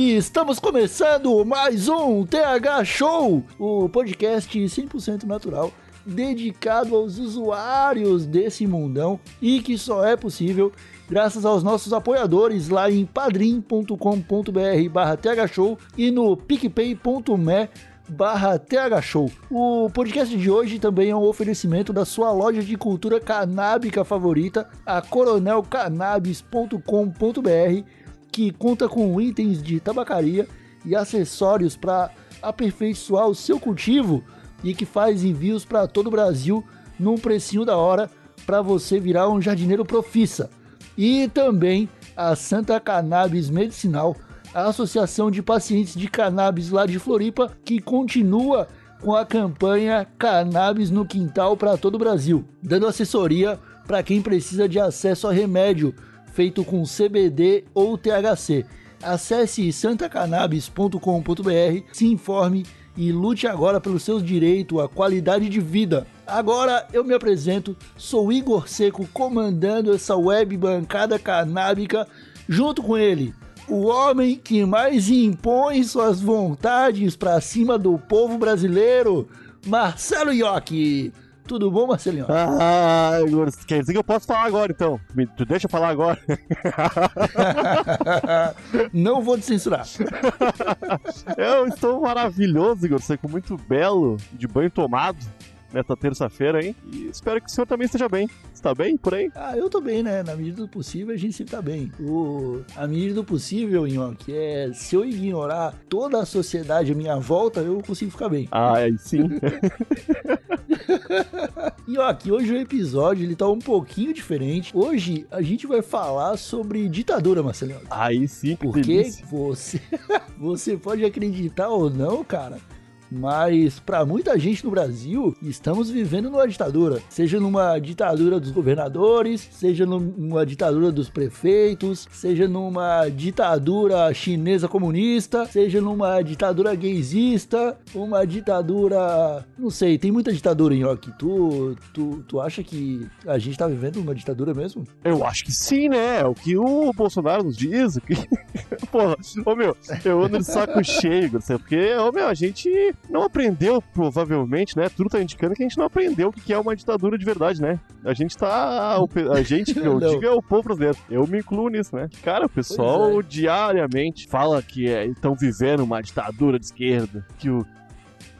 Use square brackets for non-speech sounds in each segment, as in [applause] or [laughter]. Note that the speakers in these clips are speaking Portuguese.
E estamos começando mais um TH Show, o podcast 100% natural dedicado aos usuários desse mundão e que só é possível graças aos nossos apoiadores lá em padrim.com.br barra thshow e no picpay.me barra thshow. O podcast de hoje também é um oferecimento da sua loja de cultura canábica favorita, a coronelcannabis.com.br, que conta com itens de tabacaria e acessórios para aperfeiçoar o seu cultivo e que faz envios para todo o Brasil num precinho da hora para você virar um jardineiro profissa. E também a Santa Cannabis Medicinal, a Associação de Pacientes de Cannabis lá de Floripa, que continua com a campanha Cannabis no Quintal para todo o Brasil, dando assessoria para quem precisa de acesso a remédio feito com CBD ou THC. Acesse santacannabis.com.br, se informe e lute agora pelos seus direitos à qualidade de vida. Agora eu me apresento, sou Igor Seco, comandando essa web bancada canábica, junto com ele, o homem que mais impõe suas vontades para cima do povo brasileiro, Marcelo Iocchi. Tudo bom, Marcelinho? Ah, Igor, quer dizer que eu posso falar agora então? Me, tu deixa eu falar agora. [laughs] Não vou te censurar. [laughs] eu estou maravilhoso, Igor, Seco, muito belo, de banho tomado nesta terça-feira, hein? E espero que o senhor também esteja bem. Está bem por aí? Ah, eu tô bem, né? Na medida do possível, a gente sempre tá bem. O... A medida do possível, que é se eu ignorar toda a sociedade à minha volta, eu consigo ficar bem. Ah, é, sim. [laughs] e ó, aqui hoje o episódio ele tá um pouquinho diferente. Hoje a gente vai falar sobre ditadura, Marcelinho. Aí sim, que Porque delícia. você, [laughs] você pode acreditar ou não, cara, mas para muita gente no Brasil, estamos vivendo numa ditadura. Seja numa ditadura dos governadores, seja numa ditadura dos prefeitos, seja numa ditadura chinesa comunista, seja numa ditadura gaysista, uma ditadura. Não sei, tem muita ditadura em York. Tu, tu, tu acha que a gente tá vivendo uma ditadura mesmo? Eu acho que sim, né? É o que o Bolsonaro nos diz. Que... [laughs] Porra, ô meu, eu ando de saco [laughs] cheio? Porque, ô meu, a gente não aprendeu, provavelmente, né? Tudo tá indicando que a gente não aprendeu o que é uma ditadura de verdade, né? A gente tá. A gente, que [laughs] eu digo, é o povo brasileiro. Eu me incluo nisso, né? Cara, o pessoal Pois diariamente fala que estão vivendo uma ditadura de esquerda, que o.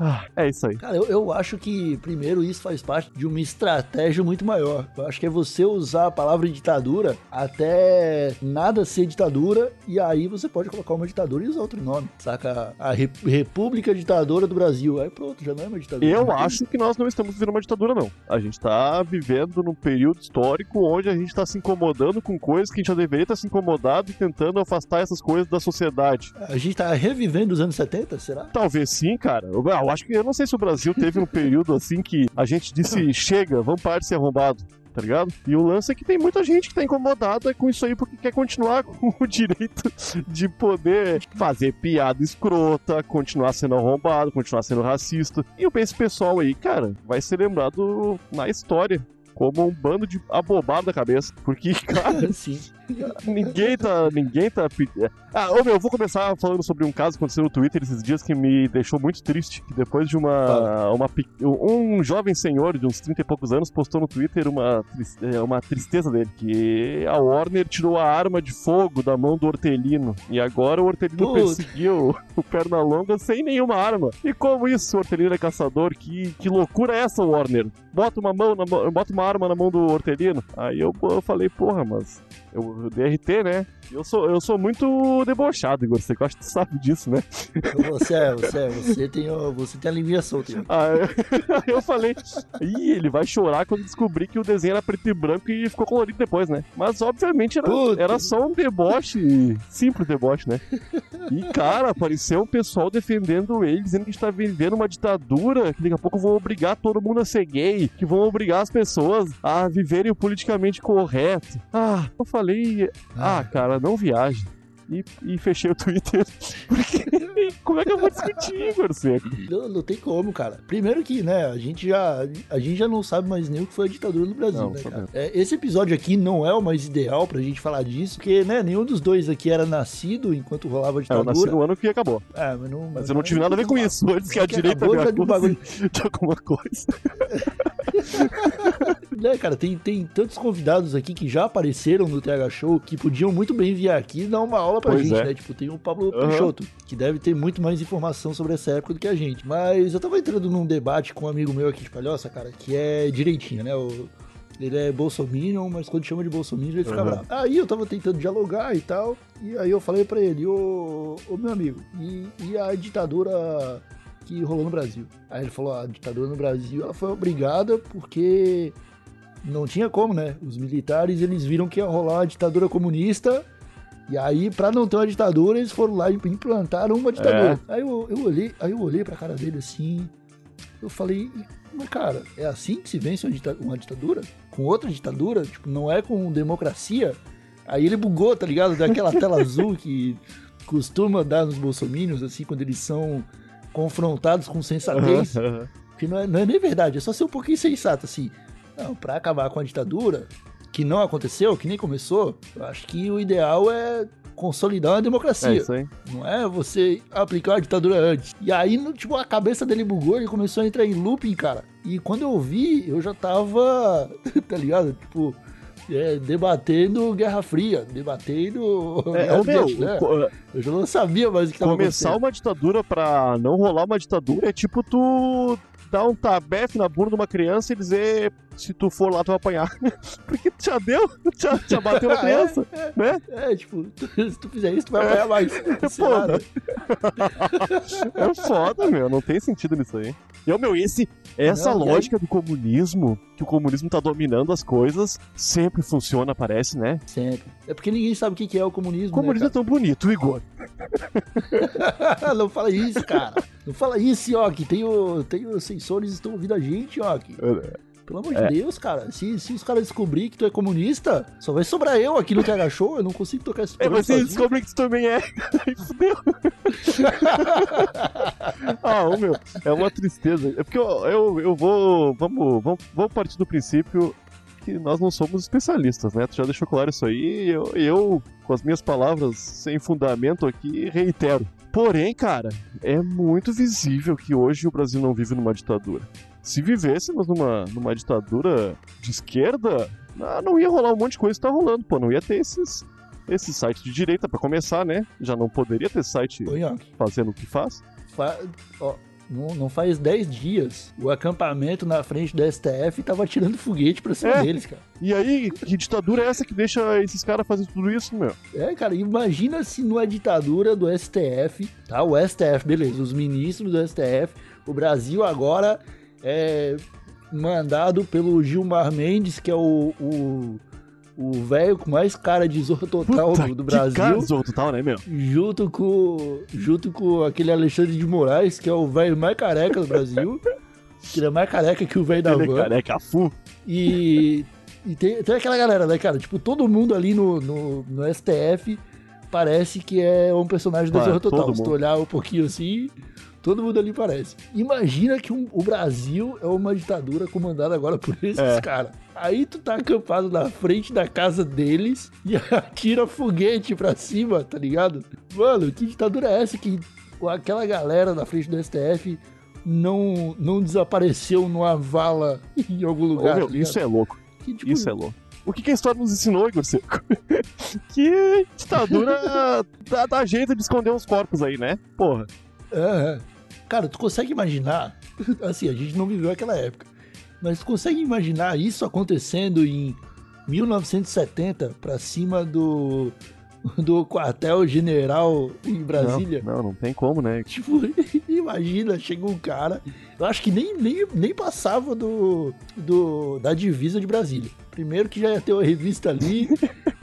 Ah, é isso aí. Cara, eu, eu acho que, primeiro, isso faz parte de uma estratégia muito maior. Eu acho que é você usar a palavra ditadura até nada ser ditadura, e aí você pode colocar uma ditadura e usar outro nome. Saca? A Re- República Ditadora do Brasil. Aí pronto, já não é uma ditadura. Eu Não tem- acho que nós não estamos vivendo uma ditadura, não. A gente tá vivendo num período histórico onde a gente tá se incomodando com coisas que a gente já deveria estar se incomodado e tentando afastar essas coisas da sociedade. A gente tá revivendo os anos 70, será? Talvez sim, cara. Eu, eu acho que eu não sei se o Brasil teve um período assim que a gente disse chega, vamos parar de ser arrombado. Tá ligado? E o lance é que tem muita gente que tá incomodada com isso aí porque quer continuar [laughs] com o direito de poder fazer piada escrota, continuar sendo arrombado, continuar sendo racista. E eu penso, pessoal aí, cara, vai ser lembrado na história como um bando de abobado da cabeça. Porque, [laughs] cara, [laughs] Sim. Ninguém tá. Ninguém tá. pe- Ah, ô meu, eu vou começar falando sobre um caso que aconteceu no Twitter esses dias que me deixou muito triste. Que depois de uma. Fala. uma um jovem senhor de uns 30 e poucos anos postou no Twitter uma, é, uma tristeza dele. Que a Warner tirou a arma de fogo da mão do Hortelino. E agora o Hortelino Puta. perseguiu o Pernalonga sem nenhuma arma. E como isso, o Hortelino é caçador? Que, que loucura é essa, Warner? Bota uma mão na bota uma arma na mão do Hortelino. Aí eu, eu falei, porra, mas eu, o DRT, né? Eu sou, eu sou muito debochado, Igor. Você gosta, sabe disso, né? Você é, você é, você tem, você tem a linguinha solta. hein? Ah, eu, [laughs] eu falei, ih, ele vai chorar quando descobrir que o desenho era preto e branco e ficou colorido depois, né? Mas obviamente era, Puta. era só um deboche, simples deboche, né? E cara, apareceu um pessoal defendendo ele, dizendo que a gente tá vivendo uma ditadura, que daqui a pouco vão obrigar todo mundo a ser gay, que vão obrigar as pessoas a viverem o politicamente correto. Ah, eu falei, ah, cara, não viaje. E, e fechei o Twitter. [laughs] Porque como é que eu vou discutir, Igor Seco? Não, não tem como, cara. Primeiro que, né, a gente já, a gente já não sabe mais nem o que foi a ditadura no Brasil, Não, né, cara? É, esse episódio aqui não é o mais ideal pra gente falar disso, porque, né, nenhum dos dois aqui era nascido enquanto rolava a É, eu nasci ditadura. no ano que acabou. É, mas não, Mas eu não tive nada a ver com isso. Antes que a direita acabou me acuse de alguma coisa. [laughs] Né, cara, tem, tem tantos convidados aqui que já apareceram no TH Show que podiam muito bem vir aqui e dar uma aula pra Pois gente, é. né? Tipo, tem o Pablo Aham. Peixoto, que deve ter muito mais informação sobre essa época do que a gente. Mas eu tava entrando num debate com um amigo meu aqui de Palhoça, cara, que é direitinho, né? O- ele é bolsominion, mas quando chama de bolsominion ele fica Aham. bravo. Aí eu tava tentando dialogar e tal, e aí eu falei pra ele, ô, ô meu amigo, e, e a ditadura que rolou no Brasil? Aí ele falou, "Ah, a ditadura no Brasil ela foi obrigada porque não tinha como, né? Os militares, eles viram que ia rolar uma ditadura comunista, e aí, pra não ter uma ditadura, eles foram lá e implantaram uma ditadura. Aí, eu, eu olhei, aí eu olhei pra cara dele assim, eu falei, mas cara, é assim que se vence uma, dita- uma ditadura? Com outra ditadura? Tipo, não é com democracia? Aí ele bugou, tá ligado? Daquela tela [laughs] azul que costuma dar nos bolsomínios, assim, quando eles são confrontados com sensatez. Que não é, não é nem verdade, é só ser um pouquinho sensato, assim. Não, pra acabar com a ditadura, que não aconteceu, que nem começou, eu acho que o ideal é consolidar É democracia. isso aí. Não é você aplicar a ditadura antes. E aí, no- tipo, a cabeça dele bugou, ele começou a entrar em looping, cara. E quando eu vi, eu já tava, [laughs] tá ligado? Tipo, é, debatendo Guerra Fria, debatendo É, ô, do meu, co- Eu já não sabia mais o que tava começar uma ditadura pra não rolar uma ditadura é tipo tu dar um tabefe na bunda de uma criança e dizer se tu for lá tu vai apanhar. [laughs] Porque já deu, já, já bateu na [laughs] é? criança, né? É, tipo, se tu fizer isso, tu vai apanhar mais. Pô, lá, né? É foda, meu, não tem sentido nisso aí. E, ô, meu, esse, essa Não, lógica do comunismo, que o comunismo tá dominando as coisas, sempre funciona, parece, né? Sempre. É porque ninguém sabe o que que é o comunismo. O comunismo é né, tão bonito, Igor. [laughs] Não fala isso, cara. Não fala isso, Yoki. Tem, o, tem os sensores que estão ouvindo a gente, Yoki. Pelo amor É. de Deus, cara. Se, se os caras descobrirem que tu é comunista, só vai sobrar eu aqui no TH Show. Eu não consigo tocar esse É, programa você sozinho. descobre que tu também é. [laughs] Fudeu. [laughs] ah, ô meu, é uma tristeza. É porque eu, eu, eu vou. Vamos, vamos, vamos partir do princípio que nós não somos especialistas, né? Tu já deixou claro isso aí e eu, eu, com as minhas palavras sem fundamento aqui, reitero. Porém, cara, é muito visível que hoje o Brasil não vive numa ditadura. Se vivêssemos numa, numa ditadura de esquerda, ah, não ia rolar um monte de coisa que tá rolando, pô. Não ia ter esses, esse site de direita pra começar, né? Já não poderia ter site Yoki, fazendo o que faz. fa- ó, não, não faz 10 dias o acampamento na frente do STF tava tirando foguete pra cima É. deles, cara. E aí, que ditadura é essa que deixa esses caras fazer tudo isso, meu? É, cara, imagina se numa ditadura do STF, tá? O STF, beleza, os ministros do STF, o Brasil agora é mandado pelo Gilmar Mendes, que é o o o velho com mais cara de zorro total Puta do, do que cara Brasil, zorro total, né, meu? junto com junto com aquele Alexandre de Moraes, que é o velho mais careca do Brasil, que ele é mais careca que o velho da Ele é van. careca fu. E, e tem, tem aquela galera, né, cara? Tipo, todo mundo ali no, no, no STF parece que é um personagem do Zorro Total. Se tu olhar um pouquinho assim, todo mundo ali parece. Imagina que um- o Brasil é uma ditadura comandada agora por esses É. caras. Aí tu tá acampado na frente da casa deles e [laughs] atira foguete pra cima, tá ligado? Mano, que ditadura é essa que aquela galera na frente do STF não, não desapareceu numa vala [laughs] em algum Ô, lugar? meu, tá isso é louco. Que, tipo, Isso é louco. O que, que a história nos ensinou, Igor Seco? [laughs] que ditadura dá, dá jeito de esconder uns corpos aí, né? Porra. é. Cara, tu consegue imaginar? [laughs] Assim, a gente não viveu aquela época. Mas tu consegue imaginar isso acontecendo em 1970 pra cima do, [laughs] do quartel-general em Brasília. Não, não, não tem como, né? Tipo, [laughs] imagina, chega um cara. Eu acho que nem, nem, nem passava do, do, da divisa de Brasília. Primeiro que já ia ter uma revista ali,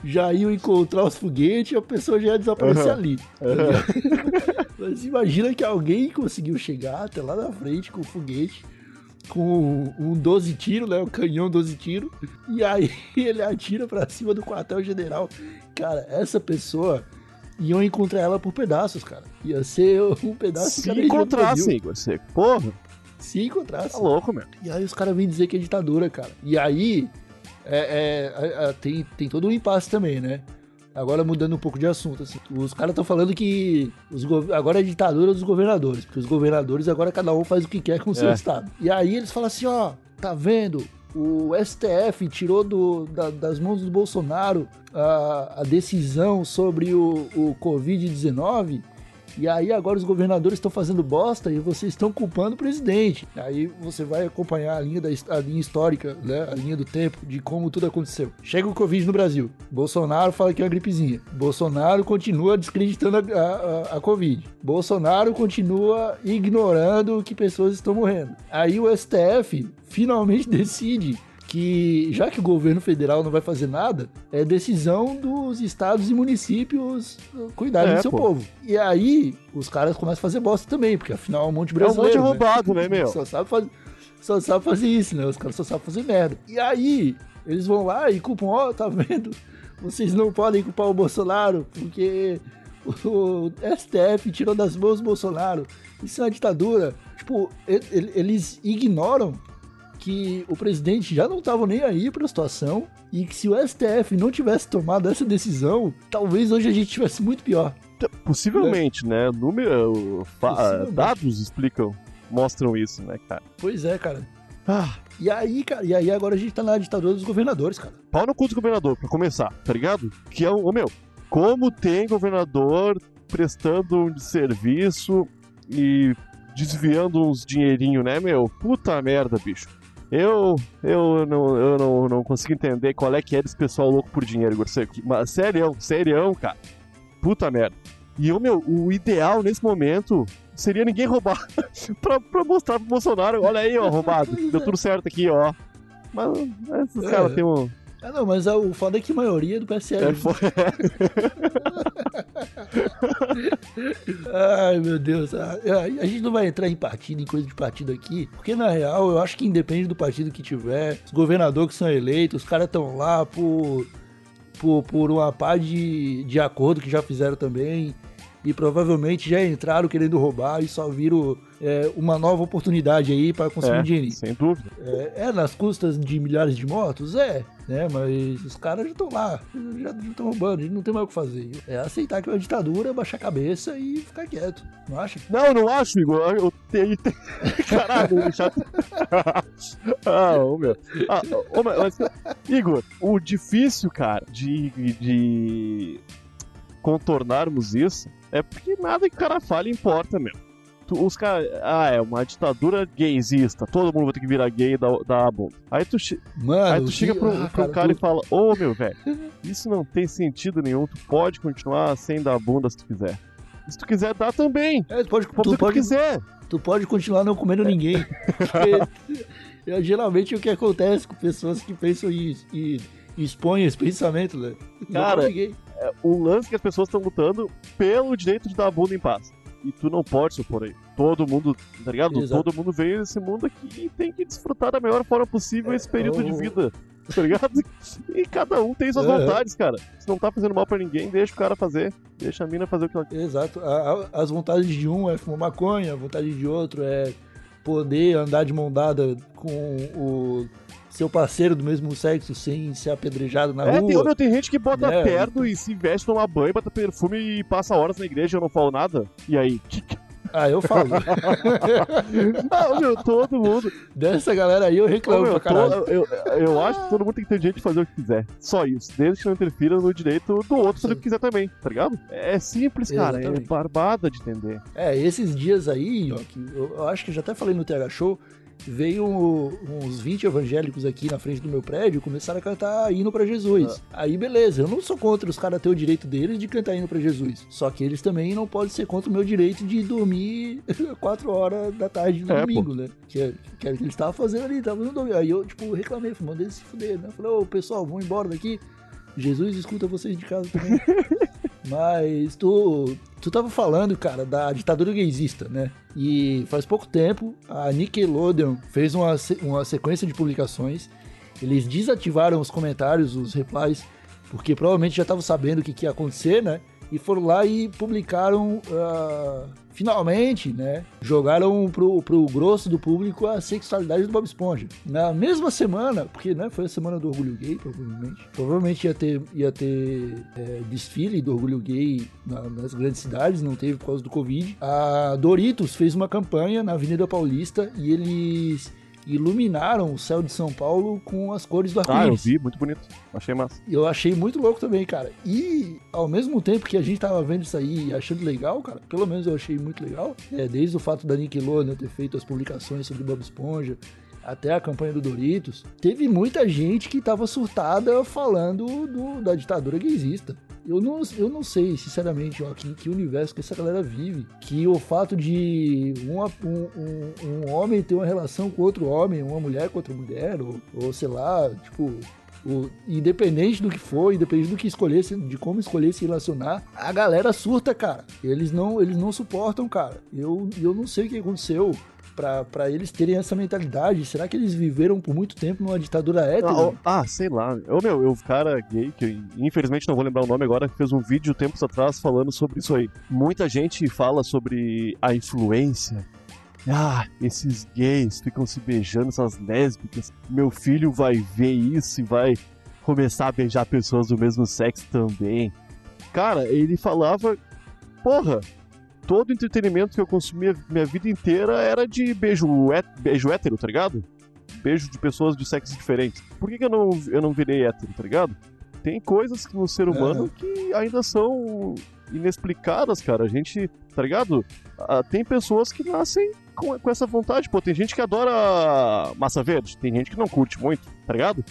já iam encontrar os foguetes, a pessoa já ia desaparecer Aham. ali. ligado? Mas imagina que alguém conseguiu chegar até lá na frente com o foguete, com um 12 tiro, né? Um canhão 12 tiro, e aí [laughs] ele atira pra cima do quartel-general. Cara, essa pessoa iam encontrar ela por pedaços, cara. Ia ser um pedaço de Se. Igor Seco. Porra, Se encontrasse. tá louco, meu. E aí os caras vêm dizer que é ditadura, cara. E aí é, é, é, tem, tem todo um impasse também, né? Agora mudando um pouco de assunto, assim. Os caras estão falando que os agora é ditadura dos governadores, porque os governadores agora cada um faz o que quer com o seu É. estado. E aí eles falam assim, ó, tá vendo? O STF tirou do- da- das mãos do Bolsonaro a, a decisão sobre o, o Covid-19 e aí agora os governadores estão fazendo bosta e vocês estão culpando o presidente. Aí você vai acompanhar a linha, da, a linha histórica, né? a linha do tempo, de como tudo aconteceu. Chega o Covid no Brasil. Bolsonaro fala que é uma gripezinha. Bolsonaro continua descreditando a- a- a Covid. Bolsonaro continua ignorando que pessoas estão morrendo. Aí o STF finalmente [laughs] decide que já que o governo federal não vai fazer nada, é decisão dos estados e municípios cuidarem É, do seu pô. povo. E aí os caras começam a fazer bosta também, porque afinal é um monte de É um monte brasileiro. de né? roubado, né, meu? Só sabe, fazer, só sabe fazer isso, né? Os caras só sabem fazer merda. E aí, eles vão lá e culpam, ó, tá vendo? Vocês não podem culpar o Bolsonaro, porque o STF tirou das mãos o Bolsonaro. Isso é uma ditadura. Tipo, eles ignoram que o presidente já não estava nem aí para a situação e que se o STF não tivesse tomado essa decisão, talvez hoje a gente tivesse muito pior. Possivelmente, né? Número, fa- Possivelmente. dados explicam, mostram isso, né, cara? Pois é, cara. Ah, E aí, cara, e aí agora a gente tá na ditadura dos governadores, cara. pau no cu do governador, pra começar, tá ligado? Que é o, ô, meu, como tem governador prestando um serviço e desviando uns dinheirinho, né, meu? Puta merda, bicho. Eu, eu, não, eu não, não consigo entender qual é que é desse pessoal louco por dinheiro, Igor Seco. Mas, sério, sério, cara. Puta merda. E, ô, meu, o ideal nesse momento seria ninguém roubar [laughs] pra, pra mostrar pro Bolsonaro, olha aí, ó, roubado. Deu tudo certo aqui, ó. Mas esses É. caras têm um... Ah, não, mas o foda é que a maioria é do PSL. É, fo- [laughs] Ai, meu Deus. A, a- a gente não vai entrar em partido, em coisa de partido aqui, porque na real eu acho que independe do partido que tiver, os governadores que são eleitos, os caras estão lá por, por, por uma pá de, de acordo que já fizeram também. E provavelmente já entraram querendo roubar e só viram é, uma nova oportunidade aí para conseguir um é, dinheirinho. sem dúvida. É, é nas custas de milhares de mortos? É, né? Mas os caras já estão lá, já estão roubando, não tem mais o que fazer. É aceitar que é uma ditadura, baixar a cabeça e ficar quieto, não acha? Não, não acho, Igor. Eu tenho. [laughs] Caralho, chato. [laughs] ah, ô meu. Ah, ô, meu, mas, Igor, o difícil, cara, de, de contornarmos isso é porque nada que o cara fale importa, meu. Tu- os caras. Ah, é uma ditadura gaysista. Todo mundo vai ter que virar gay e dar, dar a bunda. Aí tu, Mano, aí tu chega pro, ah, pro cara, e tu- fala: Ô meu, velho, [laughs] isso não tem sentido nenhum. Tu pode continuar sem dar a bunda se tu quiser. E se tu quiser dar também. É, tu pode, Pode tu, que tu pode, quiser. tu pode continuar não comendo ninguém. [laughs] É, geralmente o que acontece com pessoas que pensam e, e, e expõem esse pensamento, né? Cara, o lance que as pessoas estão lutando pelo direito de dar a bunda em paz. E tu não pode se opor aí. Todo mundo, tá ligado? Exato. Todo mundo veio nesse mundo aqui e tem que desfrutar da melhor forma possível É, esse período de o- vida. Tá ligado? [laughs] E cada um tem suas É. vontades, cara. Se não tá fazendo mal pra ninguém, deixa o cara fazer. Deixa a mina fazer o que ela quer. Exato. A- a- as vontades de um é fumar maconha, a vontade de outro é poder andar de mão dada com o seu parceiro do mesmo sexo sem ser apedrejado na É, rua. tem, meu, tem gente que bota É. perto e se veste, toma banho, bota perfume e passa horas na igreja e eu não falo nada. E aí? Ah, eu falo. [laughs] ah, meu, todo mundo. Dessa galera aí eu Ô, reclamo meu, caralho. eu, eu acho que todo mundo tem que ter direito de fazer o que quiser. Só isso. Desde que não interfira no direito do outro fazer o que quiser também, tá ligado? É simples, cara. É Exatamente. barbada de entender. É, esses dias aí, ó, que eu, eu acho que eu já até falei no TH Show, veio uns 20 evangélicos aqui na frente do meu prédio e começaram a cantar hino pra Jesus. Aí beleza, eu não sou contra os caras ter o direito deles de cantar hino pra Jesus. Só que eles também não podem ser contra o meu direito de dormir [laughs] 4 horas da tarde no É, domingo, né? Que, é- que era o que eles estavam fazendo ali, estavam no domingo. Aí eu, tipo, reclamei, falei, mandei eles se fuder, né? Falei, ô pessoal, vamos embora daqui. Jesus escuta vocês de casa também. [laughs] Mas tu, tu tava falando, cara, da ditadura gaysista, né? E faz pouco tempo a Nickelodeon fez uma, uma sequência de publicações. Eles desativaram os comentários, os replies, porque provavelmente já estavam sabendo o que, que ia acontecer, né? E foram lá e publicaram, ah, finalmente, né? Jogaram pro, pro grosso do público a sexualidade do Bob Esponja. Na mesma semana, porque né, foi a semana do orgulho gay, provavelmente. Provavelmente ia ter, ia ter é, desfile do orgulho gay na- nas grandes cidades, não teve por causa do Covid. A Doritos fez uma campanha na Avenida Paulista e eles iluminaram o céu de São Paulo com as cores do Ah, eu arco-íris. vi, muito bonito. Achei massa. Eu achei muito louco também, cara. E ao mesmo tempo que a gente tava vendo isso aí e achando legal, cara, pelo menos eu achei muito legal, é, desde o fato da Nickelodeon ter feito as publicações sobre Bob Esponja, até a campanha do Doritos, teve muita gente que tava surtada falando do- da ditadura gaysista. Eu não, eu não sei, sinceramente, ó, que, que universo que essa galera vive. Que o fato de uma- um, um- um homem ter uma relação com outro homem, uma mulher com outra mulher, ou, ou sei lá, tipo, o- independente do que for, independente do que escolher, se- de como escolher se relacionar, a galera surta, cara. Eles não, eles não suportam, cara. Eu, eu não sei o que aconteceu pra, pra eles terem essa mentalidade. Será que eles viveram por muito tempo numa ditadura hétero? Ah, ah, sei lá. Eu, meu, eu, cara gay, que eu, infelizmente não vou lembrar o nome agora, que fez um vídeo tempos atrás falando sobre isso aí. Muita gente fala sobre a influência. Ah, esses gays ficam se beijando, essas lésbicas. Meu filho vai ver isso e vai começar a beijar pessoas do mesmo sexo também. Cara, ele falava, porra, todo entretenimento que eu consumia minha vida inteira era de beijo, beijo hétero, tá ligado? Beijo de pessoas de sexos diferentes. Por que, que eu, não, eu não virei hétero, tá ligado? Tem coisas que no ser humano Aham. que ainda são inexplicadas, cara. A gente, tá ligado? Ah, tem pessoas que nascem com, com essa vontade. Pô, tem gente que adora massa verde, tem gente que não curte muito, tá ligado?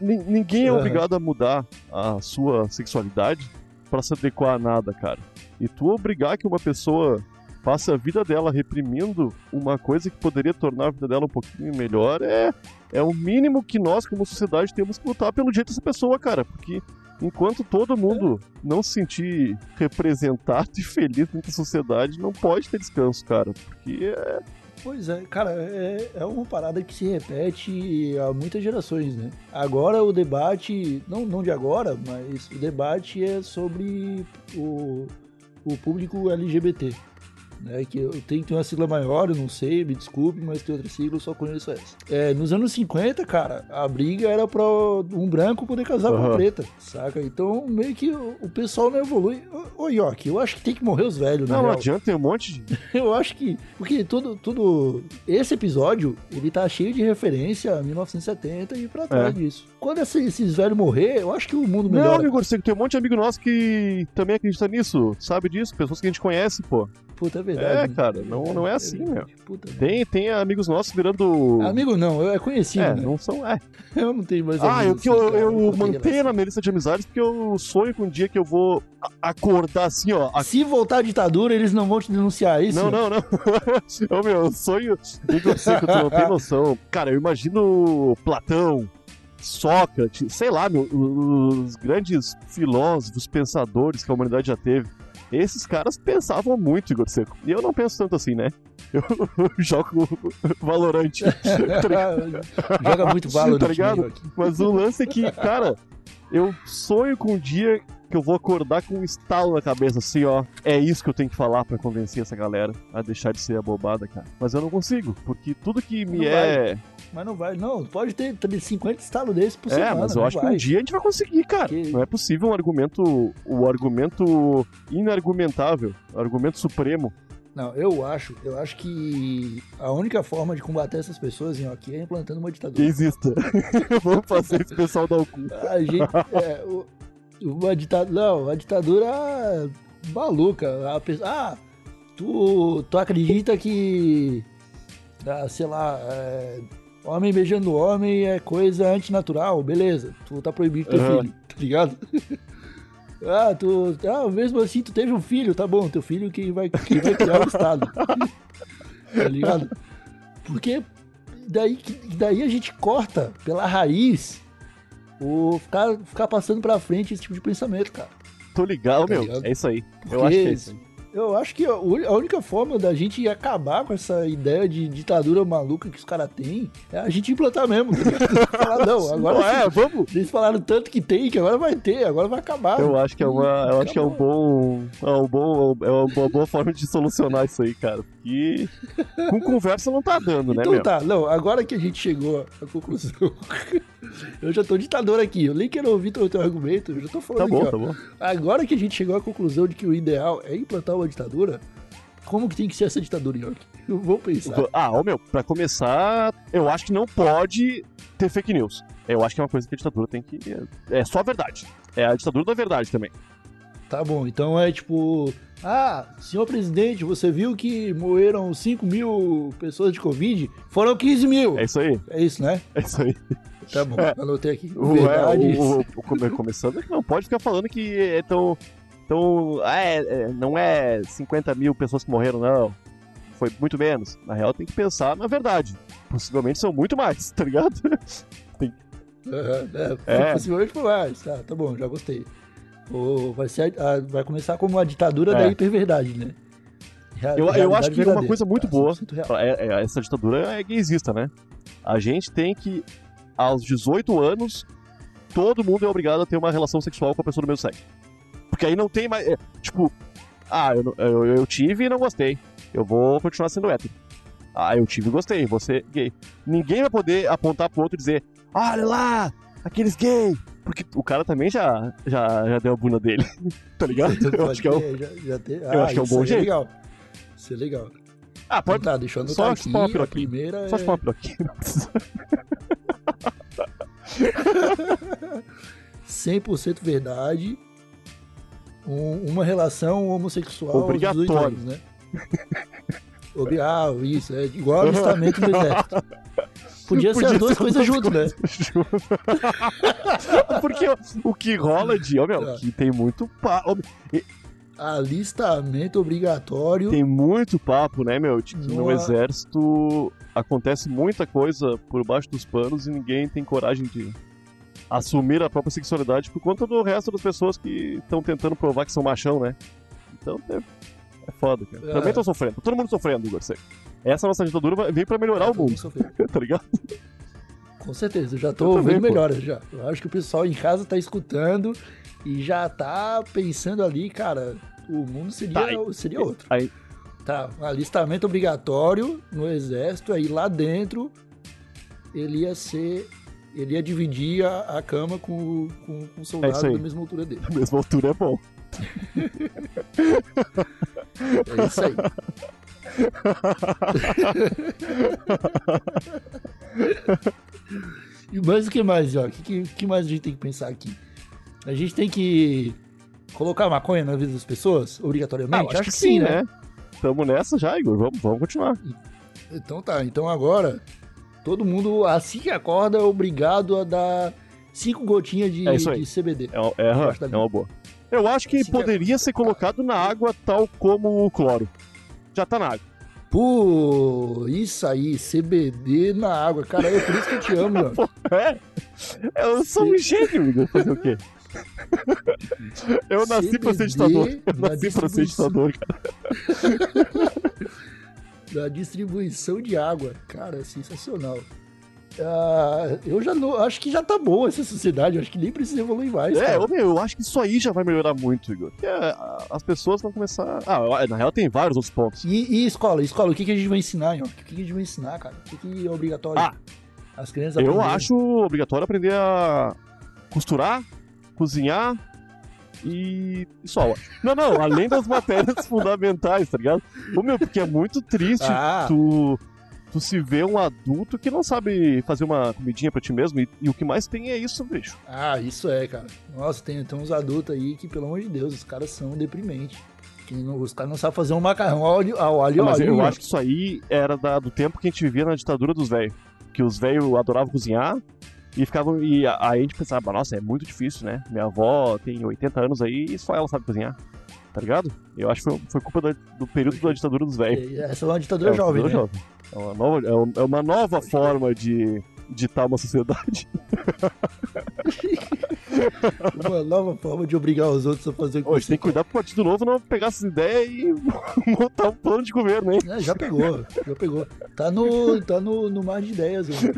Ninguém é Aham. obrigado a mudar a sua sexualidade pra se adequar a nada, cara. E tu obrigar que uma pessoa passe a vida dela reprimindo uma coisa que poderia tornar a vida dela um pouquinho melhor é, é o mínimo que nós, como sociedade, temos que lutar pelo direito dessa pessoa, cara. Porque enquanto todo mundo não se sentir representado [laughs] e feliz dentro da sociedade, não pode ter descanso, cara. Porque é. Pois é, cara, é, é uma parada que se repete há muitas gerações, né? Agora o debate, não, não de agora, mas o debate é sobre o, o público LGBT. Né, que eu tenho uma sigla maior, eu não sei, me desculpe, mas tem outra sigla, eu só conheço essa. É, nos anos 50, cara, a briga era pra um branco poder casar com uma preta, saca? Então, meio que o, o pessoal não evolui. Ô, York, eu acho que tem que morrer os velhos, na Não, não adianta, tem um monte de. [laughs] Eu acho que. Porque tudo, tudo. Esse episódio, ele tá cheio de referência a 1970 e pra trás É. disso. Quando esse- esses velhos morrer, eu acho que o mundo Não, melhora. amigo, você tem um monte de amigo nosso que também acredita nisso, sabe disso? Pessoas que a gente conhece, pô. Puta, é verdade. É, né? cara, não- não é assim, verdade. Puta, né? Tem, tem amigos nossos virando. Amigo não, eu é conhecido, É, né? não são. É. [laughs] Eu não tenho mais Ah, eu, amigos que eu, assim, cara, eu não tenho mantenho na minha lista de amizades porque eu sonho com um dia que eu vou acordar assim, ó. a- Se voltar a ditadura, eles não vão te denunciar é isso? Não, não, não. [laughs] Ô, meu, eu sonho. Eu não sei que tu não tem noção. Cara, eu imagino Platão, Sócrates, sei lá, meu, os grandes filósofos, pensadores que a humanidade já teve. Esses caras pensavam muito, Igor Seco. E eu não penso tanto assim, né? Eu [laughs] jogo Valorante. ligado? [laughs] Joga muito bala Tá ligado? aqui. Mas o lance é que, cara, eu sonho com um dia que eu vou acordar com um estalo na cabeça, assim, ó. É isso que eu tenho que falar pra convencer essa galera a deixar de ser abobada, cara. Mas eu não consigo, porque tudo que me Não é. Mas não vai, não. Pode ter 50 estalos desses por É, semana. mas eu acho que vai. um dia a gente vai conseguir, cara. Que- Não é possível um argumento. O argumento inargumentável, argumento supremo. Não, eu acho, eu acho que a única forma de combater essas pessoas em aqui é implantando uma que ditadura. exista. [laughs] Vamos fazer esse pessoal dar o cu. A gente, é, o- uma ditadura, não, a ditadura maluca. A pessoa, ah, tu, tu acredita que ah, sei lá, é, homem beijando homem é coisa antinatural, beleza. Tu tá proibido ter Aham. filho, tá ligado? [laughs] ah, tu. Ah, mesmo assim, tu teve um filho, tá bom, teu filho que vai, que vai criar o Estado. [laughs] tá ligado? Porque daí, daí a gente corta pela raiz o ficar, ficar passando pra frente esse tipo de pensamento, cara. Tô ligado, Tá meu. ligado? É isso aí. Eu Porque acho que é isso aí. Eu acho que a única forma da gente acabar com essa ideia de ditadura maluca que os caras têm é a gente implantar mesmo. tá? Falar, [laughs] não, agora Não, é, vamos. Eles falaram tanto que tem, que agora vai ter, agora vai acabar. Eu acho que é uma, eu acho que é um bom, é um bom, é uma boa forma de solucionar isso aí, cara. Porque com conversa não tá dando, né, Então meu? tá, não, agora que a gente chegou à conclusão, [laughs] eu já tô ditador aqui, eu nem quero ouvir teu, teu argumento, eu já tô Tá falando bom, aqui, ó. tá bom. Agora que a gente chegou à conclusão de que o ideal é implantar uma ditadura, como que tem que ser essa ditadura, York? Vamos pensar. Ah, ô meu, pra começar, eu acho que não pode ter fake news. Eu acho que é uma coisa que a ditadura tem que. É só a verdade. É a ditadura da verdade também. Tá bom, então é tipo. Ah, senhor presidente, você viu que morreram 5 mil pessoas de Covid? Foram 15 mil! É isso aí. É isso, né? É isso aí. Tá bom, É. anotei aqui. [laughs] O, Verdade. é, o, o- o- come- começando é que não pode ficar falando que é tão. tão ah, é, é, não é 50 mil pessoas que morreram, não. Foi muito menos. Na real, tem que pensar na verdade. Possivelmente são muito mais, [laughs] tá ligado? Aham, é, É. Possivelmente por mais. Tá, tá bom, já gostei. Vai, ser a- a- vai começar como a ditadura É. da hiperverdade, né? Rea- Eu, eu acho que uma verdadeira. coisa muito boa. 100% real. é- é- essa ditadura é gaysista, né? A gente tem que, aos 18 anos, todo mundo é obrigado a ter uma relação sexual com a pessoa do mesmo sexo. Porque aí não tem mais. é, tipo, ah, eu, eu, eu tive e não gostei. Eu vou continuar sendo hétero. Ah, eu tive e gostei, você gay. Ninguém vai poder apontar pro outro e dizer, olha lá, aqueles gay. Porque o cara também já, já, já deu a bunda dele. [laughs] tá ligado? Eu Pode acho que é ter, já, já eu acho que é um bom aí jeito. legal. Isso é legal. Ah, pode. Tá, deixa eu anotar só aqui. uma a primeira Só é... piroquinha. Não precisa. 100% verdade. Um- uma relação homossexual aos 18 Obrigatório. anos, né? [laughs] Obri- Ah, isso, é igual alistamento do exército. Podia ser as duas coisas juntas, né? [laughs] Porque o, que rola de. Ó, meu, Tá. que tem muito papo. Alistamento obrigatório. Tem muito papo, né, meu? Que no exército acontece muita coisa por baixo dos panos e ninguém tem coragem de assumir a própria sexualidade por conta do resto das pessoas que estão tentando provar que são machão, né? Então é, é foda, cara. É. Também tô sofrendo. Tá todo mundo sofrendo, Igor. Sei. Essa nossa ditadura veio pra melhorar o mundo, [laughs] tá ligado? Com certeza, eu já Eu tô também, vendo melhoras já. Eu acho que o pessoal em casa tá escutando e já tá pensando ali, cara, o mundo seria, Tá, seria outro. Aí, Tá, um alistamento obrigatório no exército, aí lá dentro ele ia ser. Ele ia dividir a, a cama com, com, com um soldado É da mesma altura dele. a mesma altura é bom. [laughs] É isso aí. [laughs] E Mas o que mais, ó? O que, que, que mais a gente tem que pensar aqui? A gente tem que colocar maconha na vida das pessoas, Ah, obrigatoriamente? eu acho, que sim, né? Tamo nessa já, Igor. Vamos, vamos continuar. Então tá, então agora todo mundo, assim que acorda, é obrigado a dar cinco gotinhas de, É de CBD. É, é, é uma boa. Eu acho que Assim que poderia ser colocado na água tal como o cloro. Já tá na água. Pô, isso aí, CBD na água. Cara, é por isso que eu te amo, mano. [laughs] É? Eu sou um gênio, Igor. Fazer o quê? Eu nasci pra ser CBD ditador. Eu na nasci pra ser ditador, cara. [laughs] da distribuição de água. Cara, é sensacional. Ah, eu já não, acho que já tá boa essa sociedade, eu acho que nem precisa evoluir mais. É, cara. eu, eu acho que isso aí já vai melhorar muito, Igor. Porque é, a- as pessoas vão começar. Ah, na real tem vários outros pontos. E, e escola? Escola, o que, que a gente vai ensinar, Ian? O que, que a gente vai ensinar, cara? O que, que é obrigatório? Ah, As crianças Eu aprenderem? acho obrigatório aprender a costurar, cozinhar e, e só. Não, não, além das matérias [laughs] fundamentais, tá ligado? Ô, meu, porque é muito triste Ah. tu, tu se ver um adulto que não sabe fazer uma comidinha pra ti mesmo e, e o que mais tem é isso, bicho. Ah, isso é, cara. Nossa, tem, tem uns adultos aí que, pelo amor de Deus, os caras são deprimentes. Que não, os caras não sabem fazer um macarrão ao óleo, ao óleo, Mas eu acho que isso aí era da- do tempo que a gente vivia na ditadura dos velhos. Que os velhos adoravam cozinhar e ficavam. E a- aí a gente pensava, nossa, é muito difícil, né? Minha avó tem 80 anos aí e só ela sabe cozinhar. Tá ligado? Eu acho que foi, foi culpa da- do período da ditadura dos velhos. Essa é uma ditadura É, jovem, né? jovem. É uma nova, é um- é uma nova forma de ditar uma sociedade. [laughs] Uma nova forma de obrigar os outros a fazer o que Hoje tem que cuidar pro partido novo não pegar essas ideias e [laughs] montar um plano de governo, hein? É, já pegou, já pegou. Tá no, tá no, no mar de ideias. mano.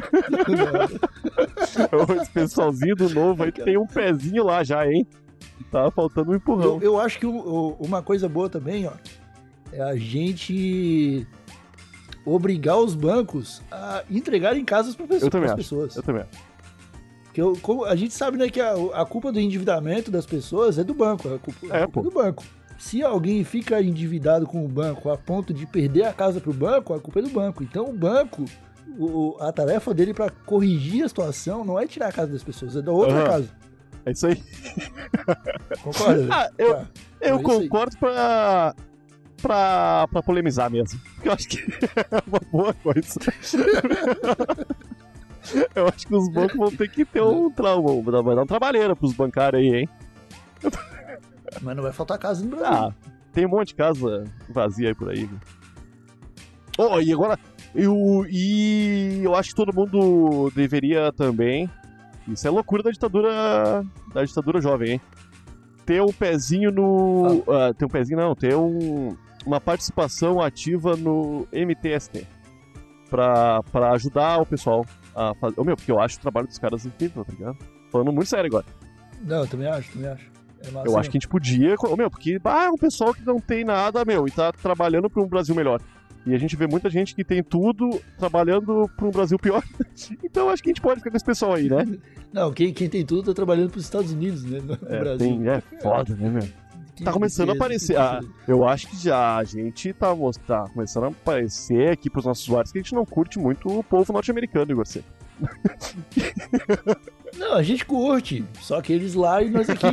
[laughs] Esse pessoalzinho do novo aí tem um pezinho lá já, hein? Tá faltando um empurrão. Eu, eu acho que o- o- uma coisa boa também, ó, é a gente obrigar os bancos a entregarem casas para Eu também acho. pessoas. Eu também. acho. Porque eu- como- a gente sabe né, que a, a culpa do endividamento das pessoas é do banco, é a culpa, É, a culpa pô. do banco. Se alguém fica endividado com o banco a ponto de perder a casa pro banco, a culpa é do banco. Então o banco, o- a tarefa dele para corrigir a situação não é tirar a casa das pessoas, é da outra Aham. casa. É isso aí. Concorda? Ah, eu, Tá. eu é isso aí. concordo pra, pra, pra polemizar mesmo. Porque eu acho que [laughs] é uma boa coisa. [laughs] eu acho que os bancos vão ter que ter um trauma. Vai dar um trabalheira pros bancários aí, hein? Mas não vai faltar casa no Brasil. Ah, tem um monte de casa vazia aí por aí. Oh, e agora. Eu, e eu acho que todo mundo deveria também. Isso é loucura da ditadura. Da ditadura jovem, hein? Ter um pezinho no. ah, ter um pezinho, não, ter um, uma participação ativa no MTST. Pra, pra ajudar o pessoal a fazer. Ô, meu, porque eu acho o trabalho dos caras incrível, tá ligado? Falando muito sério agora. Não, eu também acho, também acho. É Eu acho que a gente podia. Ô, Meu, porque ah, é um pessoal que não tem nada, meu, e tá trabalhando pra um Brasil melhor. E a gente vê muita gente que tem tudo trabalhando pra um Brasil pior. [laughs] então acho que a gente pode ficar com esse pessoal aí, né? [laughs] Não, quem, quem tem tudo tá trabalhando pros Estados Unidos, né? No É, Brasil. tem- é foda, né, meu? Tá começando a aparecer. Ah, eu acho que já a gente tá, tá começando a aparecer aqui pros nossos usuários que a gente não curte muito o povo norte-americano, Igor Seco. [laughs] Não, a gente curte. Só que eles lá e nós aqui. [laughs]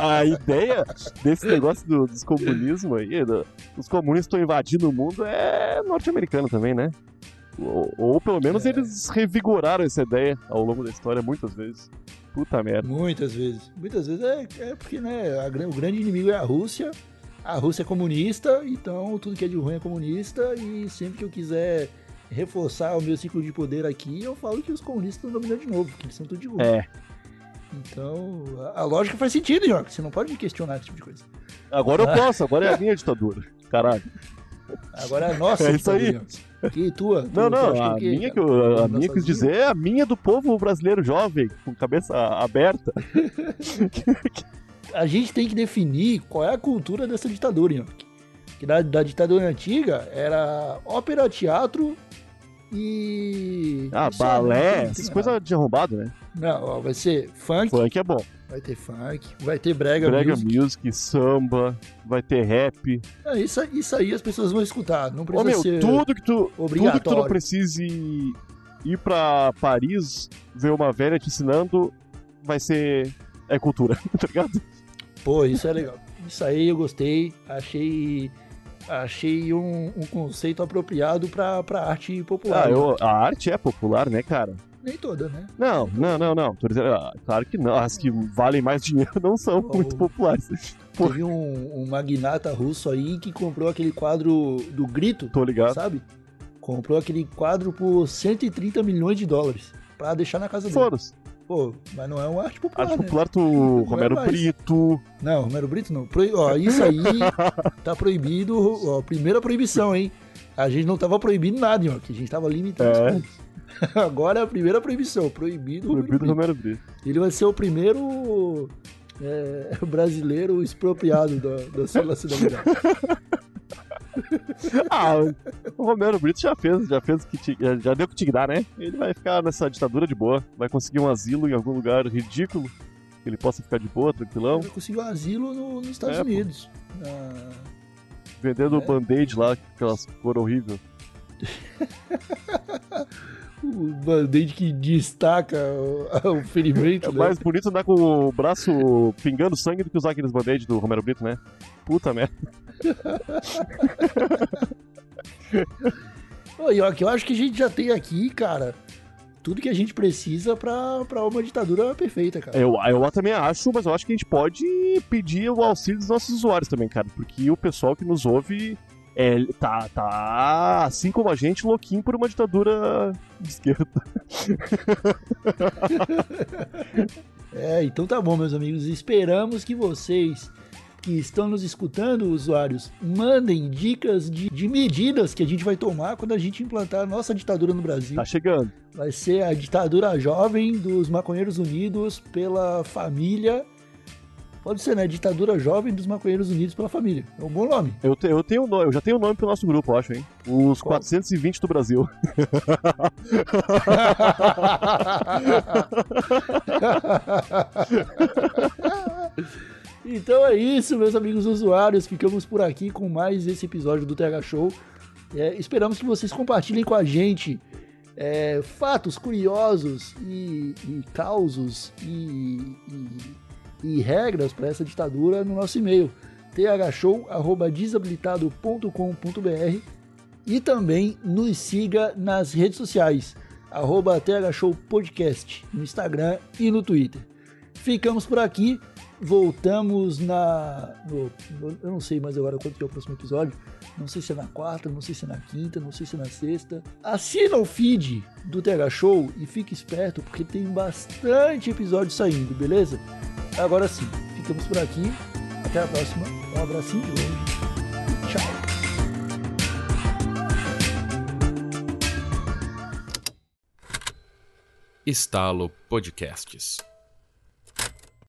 a ideia desse negócio do- dos comunismo aí, do- os comunistas estão invadindo o mundo, é norte-americano também, né? Ou, ou pelo menos É. eles revigoraram essa ideia ao longo da história muitas vezes. Puta merda. Muitas vezes. Muitas vezes é, é porque, né, a o grande inimigo é a Rússia. A Rússia é comunista, então tudo que é de ruim é comunista. E sempre que eu quiser reforçar o meu ciclo de poder aqui, eu falo que os comunistas estão dominando de novo, que eles são tudo de ruim. É. Então, a, a lógica faz sentido, York. Você não pode questionar esse tipo de coisa. Agora eu [laughs] posso, agora é a minha ditadura. Caralho. Agora é a nossa. É isso aí. Que tua? Tu- Não, não, a o quê, minha, que eu, a minha quis dizer é a minha do povo brasileiro jovem, com cabeça aberta. a gente tem que definir qual é a cultura dessa ditadura, York. Que da, da ditadura antiga era ópera, teatro e. Ah, né? Balé, não essas coisas de arrombado, né? Não, ó, vai ser funk, Funk é bom. Vai ter funk, vai ter brega, Brega music. music, samba, vai ter rap. Ah, isso, isso aí as pessoas vão escutar. Não Ô precisa meu, ser. tudo que tu. Tudo que tu não obrigatório. precise ir pra Paris ver uma velha te ensinando vai ser. É cultura, [laughs] tá ligado? Pô, isso é legal. Isso aí eu gostei. Achei. Achei um, um conceito apropriado pra, pra arte popular. Ah, eu- a arte é popular, né, cara? Nem toda, né? Não, não, não, não. Dizendo, ah, claro que não. As que valem mais dinheiro [laughs] não são Oh. muito populares. Teve um, um magnata russo aí que comprou aquele quadro do grito, Tô ligado. sabe? Comprou aquele quadro por 130 milhões de dólares pra deixar na casa dele. Foda-se. Pô, mas não é uma arte popular, Arte né? popular, tu. é Romero mais. Brito. Não, Romero Brito não. Pro... Ó, isso aí [laughs] tá proibido. Ó, primeira proibição, hein? A gente não tava proibindo nada, ó, que a gente tava limitando É. os pontos. [laughs] Agora é a primeira proibição, proibido. Romero Proibido. Romero Brito. Ele vai ser o primeiro é, [laughs] brasileiro expropriado da, da sua nacionalidade. [laughs] Ah, o Romero Brito já fez, já fez o que já, deu o que que dar, né? Ele vai ficar nessa ditadura de boa, vai conseguir um asilo em algum lugar ridículo, que ele possa ficar de boa, tranquilão, Ele conseguiu asilo no- nos Estados É. Unidos. Vendendo É. band-aid lá, aquelas cor horrível. O band-aid que destaca o, [laughs] o ferimento. É né? mais bonito andar com o braço pingando sangue do que usar aqueles band-aid do Romero Brito, né? Puta merda. [laughs] Ô, York, eu acho que a gente já tem aqui, cara, tudo que a gente precisa pra, pra uma ditadura perfeita, cara. Eu, eu também acho, mas eu acho que a gente pode pedir o auxílio dos nossos usuários também, cara. Porque o pessoal que nos ouve é, tá, tá, assim como a gente, louquinho por uma ditadura de esquerda. [laughs] É, então tá bom, meus amigos. Esperamos que vocês que estão nos escutando, usuários, mandem dicas de, de medidas que a gente vai tomar quando a gente implantar a nossa ditadura no Brasil. Tá chegando. Vai ser a ditadura jovem dos Maconheiros Unidos pela família. Pode ser, né? Ditadura jovem dos Maconheiros Unidos pela família. É um bom nome. Eu, te- eu tenho eu já tenho o nome pro nosso grupo, acho, hein? Os Qual? 420 do Brasil. [laughs] Então é isso, meus amigos usuários. Ficamos por aqui com mais esse episódio do TH Show. É, esperamos que vocês compartilhem com a gente é, fatos curiosos e, e causos e, e- e regras para essa ditadura no nosso e-mail thshow@desabilitado.com.br e também nos siga nas redes sociais arroba TH Podcast no Instagram e no Twitter. Ficamos por aqui. Voltamos na. no- no- eu não sei mais agora quanto que é o próximo episódio. Não sei se é na quarta, não sei se é na quinta, não sei se é na sexta. Assina o feed do TH Show e fique esperto porque tem bastante episódio saindo, beleza? Agora sim, ficamos por aqui. Até a próxima. Um abracinho de longe. Tchau. Estalo Podcasts.